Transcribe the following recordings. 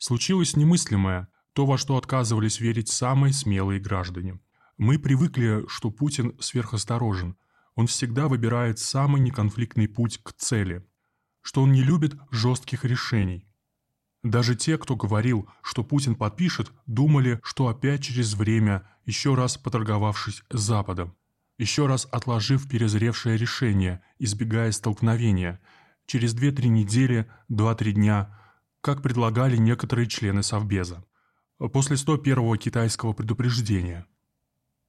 Случилось немыслимое, то, во что отказывались верить самые смелые граждане. Мы привыкли, что Путин сверхосторожен. Он всегда выбирает самый неконфликтный путь к цели. Что он не любит жестких решений. Даже те, кто говорил, что Путин подпишет, думали, что опять через время, еще раз поторговавшись с Западом, еще раз отложив перезревшее решение, избегая столкновения, через 2-3 недели, 2-3 дня, как предлагали некоторые члены Совбеза, после 101-го китайского предупреждения.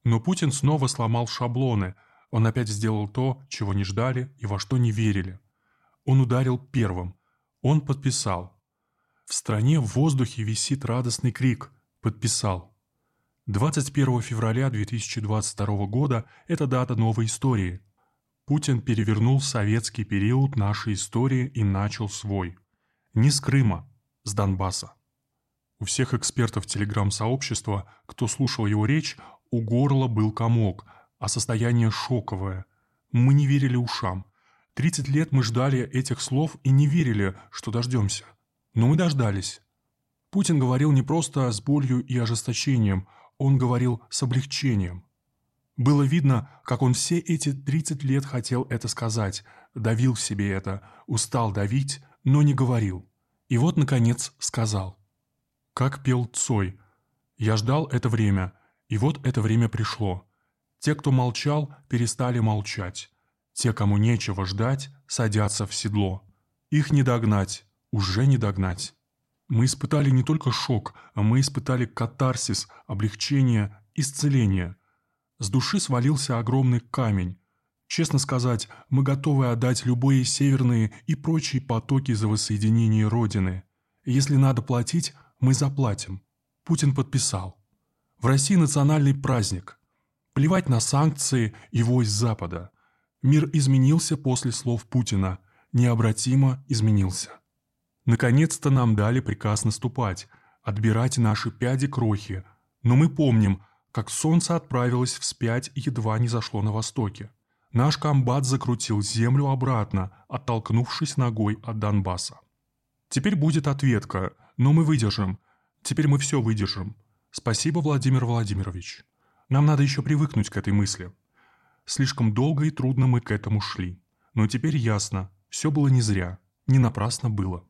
Но Путин снова сломал шаблоны, он опять сделал то, чего не ждали и во что не верили. Он ударил первым, он подписал – в стране в воздухе висит радостный крик «Подписал». 21 февраля 2022 года – это дата новой истории. Путин перевернул советский период нашей истории и начал свой. Не с Крыма, с Донбасса. У всех экспертов телеграм-сообщества, кто слушал его речь, у горла был комок, а состояние шоковое. Мы не верили ушам. 30 лет мы ждали этих слов и не верили, что дождемся – но мы дождались. Путин говорил не просто с болью и ожесточением, он говорил с облегчением. Было видно, как он все эти 30 лет хотел это сказать, давил в себе это, устал давить, но не говорил. И вот, наконец, сказал. Как пел Цой. «Я ждал это время, и вот это время пришло. Те, кто молчал, перестали молчать. Те, кому нечего ждать, садятся в седло. Их не догнать, уже не догнать. Мы испытали не только шок, а мы испытали катарсис, облегчение, исцеление. С души свалился огромный камень. Честно сказать, мы готовы отдать любые северные и прочие потоки за воссоединение Родины. Если надо платить, мы заплатим. Путин подписал. В России национальный праздник. Плевать на санкции и войс Запада. Мир изменился после слов Путина. Необратимо изменился. Наконец-то нам дали приказ наступать, отбирать наши пяди крохи, но мы помним, как солнце отправилось вспять и едва не зашло на востоке. Наш комбат закрутил землю обратно, оттолкнувшись ногой от Донбасса. Теперь будет ответка, но мы выдержим. Теперь мы все выдержим. Спасибо, Владимир Владимирович. Нам надо еще привыкнуть к этой мысли. Слишком долго и трудно мы к этому шли. Но теперь ясно, все было не зря, не напрасно было.